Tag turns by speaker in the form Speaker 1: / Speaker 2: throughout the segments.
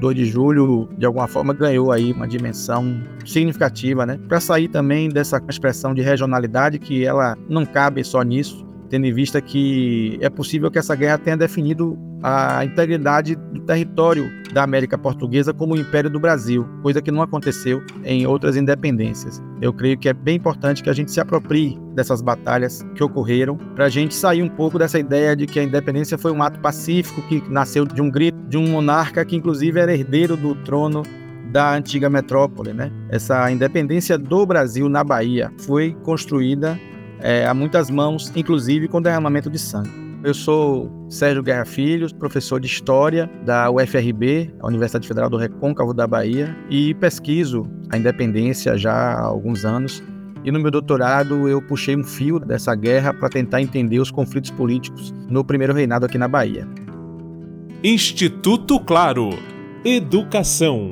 Speaker 1: 2 de julho, de alguma forma, ganhou aí uma dimensão significativa, né? Para sair também dessa expressão de regionalidade, que ela não cabe só nisso, tendo em vista que é possível que essa guerra tenha definido a integridade do território da América Portuguesa como o Império do Brasil, coisa que não aconteceu em outras independências. Eu creio que é bem importante que a gente se aproprie dessas batalhas que ocorreram, para a gente sair um pouco dessa ideia de que a independência foi um ato pacífico que nasceu de um grito de um monarca que, inclusive, era herdeiro do trono da antiga metrópole, né? Essa independência do Brasil na Bahia foi construída é, a muitas mãos, inclusive com derramamento de sangue. Eu sou Sérgio Guerra Filhos, professor de História da UFRB, a Universidade Federal do Recôncavo da Bahia, e pesquiso a independência já há alguns anos. E no meu doutorado eu puxei um fio dessa guerra para tentar entender os conflitos políticos no primeiro reinado aqui na Bahia.
Speaker 2: Instituto Claro. Educação.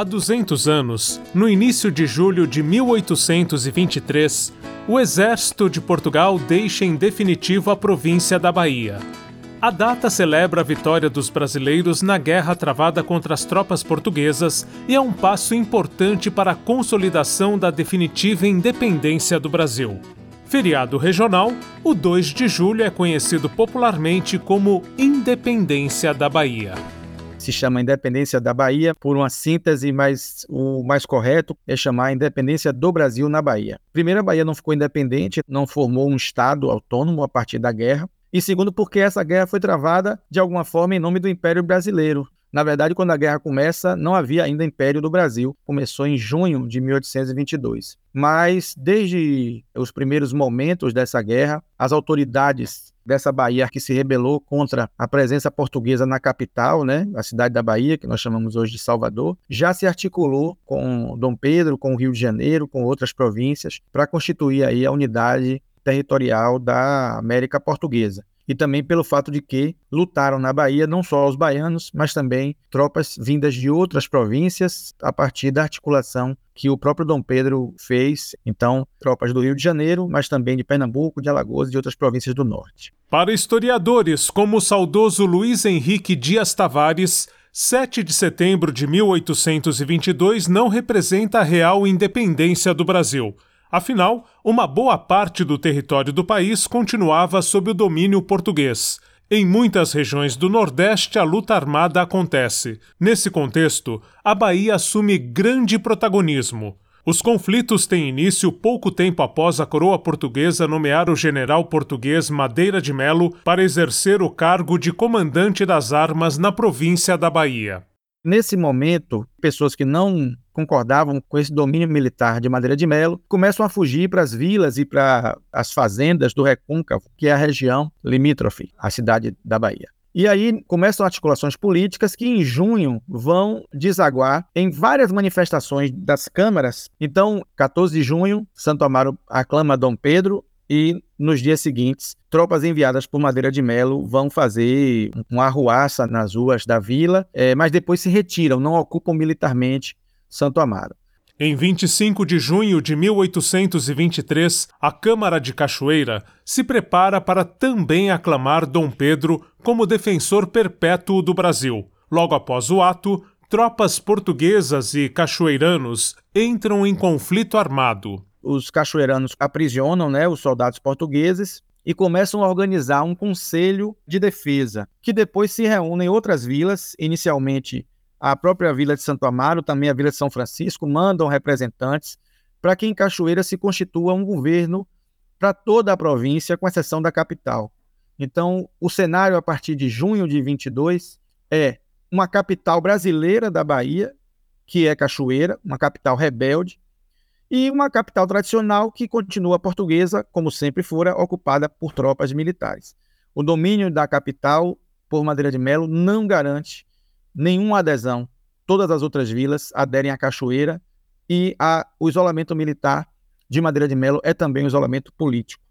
Speaker 2: Há 200 anos, no início de julho de 1823, o exército de Portugal deixa em definitivo a província da Bahia. A data celebra a vitória dos brasileiros na guerra travada contra as tropas portuguesas e é um passo importante para a consolidação da definitiva independência do Brasil. Feriado regional, o 2 de julho é conhecido popularmente como Independência da Bahia
Speaker 1: se chama Independência da Bahia, por uma síntese, mas o mais correto é chamar Independência do Brasil na Bahia. Primeiro, a Bahia não ficou independente, não formou um Estado autônomo a partir da guerra. E segundo, porque essa guerra foi travada de alguma forma em nome do Império Brasileiro. Na verdade, quando a guerra começa, não havia ainda Império do Brasil. Começou em junho de 1822. Mas, desde os primeiros momentos dessa guerra, as autoridades dessa Bahia que se rebelou contra a presença portuguesa na capital, né, a cidade da Bahia, que nós chamamos hoje de Salvador, já se articulou com Dom Pedro, com o Rio de Janeiro, com outras províncias, para constituir aí a unidade territorial da América Portuguesa e também pelo fato de que lutaram na Bahia não só os baianos, mas também tropas vindas de outras províncias a partir da articulação que o próprio Dom Pedro fez. Então, tropas do Rio de Janeiro, mas também de Pernambuco, de Alagoas e de outras províncias do norte.
Speaker 2: Para historiadores como o saudoso Luiz Henrique Dias Tavares, 7 de setembro de 1822 não representa a real independência do Brasil. Afinal, uma boa parte do território do país continuava sob o domínio português. Em muitas regiões do Nordeste, a luta armada acontece. Nesse contexto, a Bahia assume grande protagonismo. Os conflitos têm início pouco tempo após a coroa portuguesa nomear o general português Madeira de Melo para exercer o cargo de comandante das armas na província da Bahia.
Speaker 1: Nesse momento, pessoas que não concordavam com esse domínio militar de Madeira de Melo começam a fugir para as vilas e para as fazendas do Recôncavo, que é a região limítrofe à cidade da Bahia. E aí começam articulações políticas que em junho vão desaguar em várias manifestações das câmaras. Então, 14 de junho, Santo Amaro aclama Dom Pedro e nos dias seguintes, tropas enviadas por Madeira de Melo vão fazer uma arruaça nas ruas da vila, é, mas depois se retiram, não ocupam militarmente Santo Amaro.
Speaker 2: Em 25 de junho de 1823, a Câmara de Cachoeira se prepara para também aclamar Dom Pedro como defensor perpétuo do Brasil. Logo após o ato, tropas portuguesas e cachoeiranos entram em conflito armado
Speaker 1: os cachoeiranos aprisionam né, os soldados portugueses e começam a organizar um conselho de defesa, que depois se reúne em outras vilas, inicialmente a própria vila de Santo Amaro, também a vila de São Francisco, mandam representantes para que em Cachoeira se constitua um governo para toda a província, com exceção da capital. Então, o cenário a partir de junho de 22 é uma capital brasileira da Bahia, que é Cachoeira, uma capital rebelde, e uma capital tradicional que continua portuguesa, como sempre fora, ocupada por tropas militares. O domínio da capital por Madeira de Melo não garante nenhuma adesão. Todas as outras vilas aderem à Cachoeira e a, o isolamento militar de Madeira de Melo é também um isolamento político.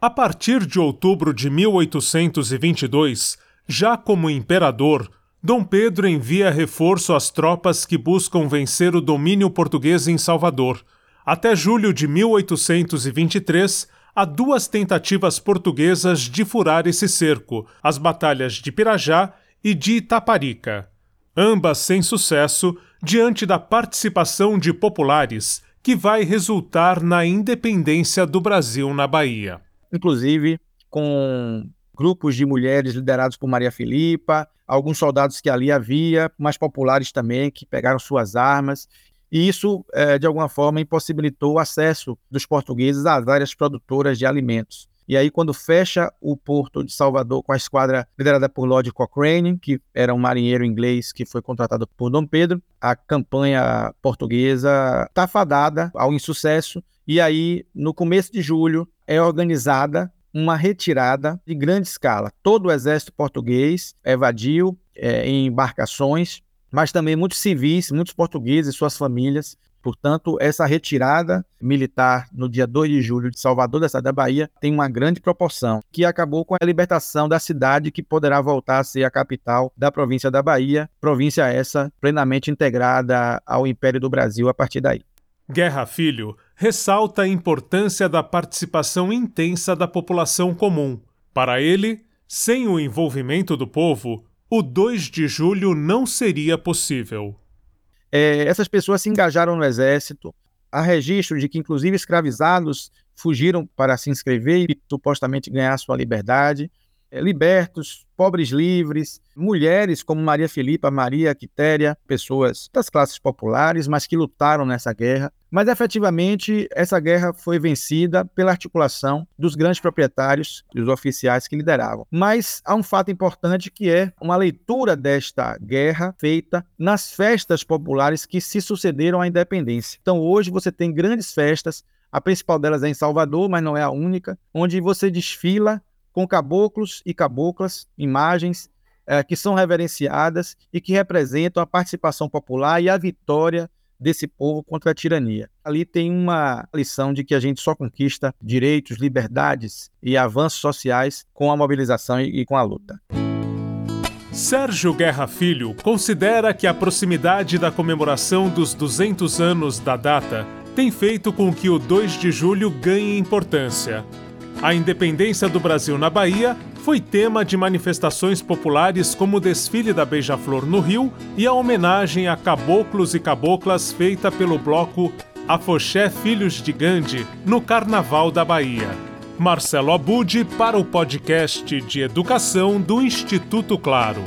Speaker 2: A partir de outubro de 1822, já como imperador, Dom Pedro envia reforço às tropas que buscam vencer o domínio português em Salvador – até julho de 1823, há duas tentativas portuguesas de furar esse cerco, as batalhas de Pirajá e de Itaparica. Ambas sem sucesso, diante da participação de populares, que vai resultar na independência do Brasil na Bahia.
Speaker 1: Inclusive, com grupos de mulheres liderados por Maria Filipa, alguns soldados que ali havia, mais populares também, que pegaram suas armas e isso, é, de alguma forma, impossibilitou o acesso dos portugueses às áreas produtoras de alimentos. E aí, quando fecha o porto de Salvador com a esquadra liderada por Lord Cochrane, que era um marinheiro inglês que foi contratado por Dom Pedro, a campanha portuguesa está fadada ao insucesso. E aí, no começo de julho, é organizada uma retirada de grande escala. Todo o exército português evadiu é, em embarcações mas também muitos civis, muitos portugueses e suas famílias. Portanto, essa retirada militar no dia 2 de julho de Salvador, da cidade da Bahia, tem uma grande proporção, que acabou com a libertação da cidade que poderá voltar a ser a capital da província da Bahia, província essa plenamente integrada ao Império do Brasil a partir daí.
Speaker 2: Guerra Filho ressalta a importância da participação intensa da população comum. Para ele, sem o envolvimento do povo, o 2 de julho não seria possível.
Speaker 1: É, essas pessoas se engajaram no exército. Há registro de que, inclusive, escravizados fugiram para se inscrever e supostamente ganhar sua liberdade. É, libertos, pobres livres, mulheres como Maria Filipa, Maria Quitéria, pessoas das classes populares, mas que lutaram nessa guerra. Mas efetivamente essa guerra foi vencida pela articulação dos grandes proprietários e dos oficiais que lideravam. Mas há um fato importante que é uma leitura desta guerra feita nas festas populares que se sucederam à independência. Então hoje você tem grandes festas a principal delas é em Salvador, mas não é a única, onde você desfila com caboclos e caboclas, imagens é, que são reverenciadas e que representam a participação popular e a vitória desse povo contra a tirania. Ali tem uma lição de que a gente só conquista direitos, liberdades e avanços sociais com a mobilização e, com a luta.
Speaker 2: Sérgio Guerra Filho considera que a proximidade da comemoração dos 200 anos da data tem feito com que o 2 de julho ganhe importância. A independência do Brasil na Bahia foi tema de manifestações populares como o desfile da Beija-Flor no Rio e a homenagem a caboclos e caboclas feita pelo bloco Afoxé Filhos de Gandhi no Carnaval da Bahia. Marcelo Abud para o podcast de educação do Instituto Claro.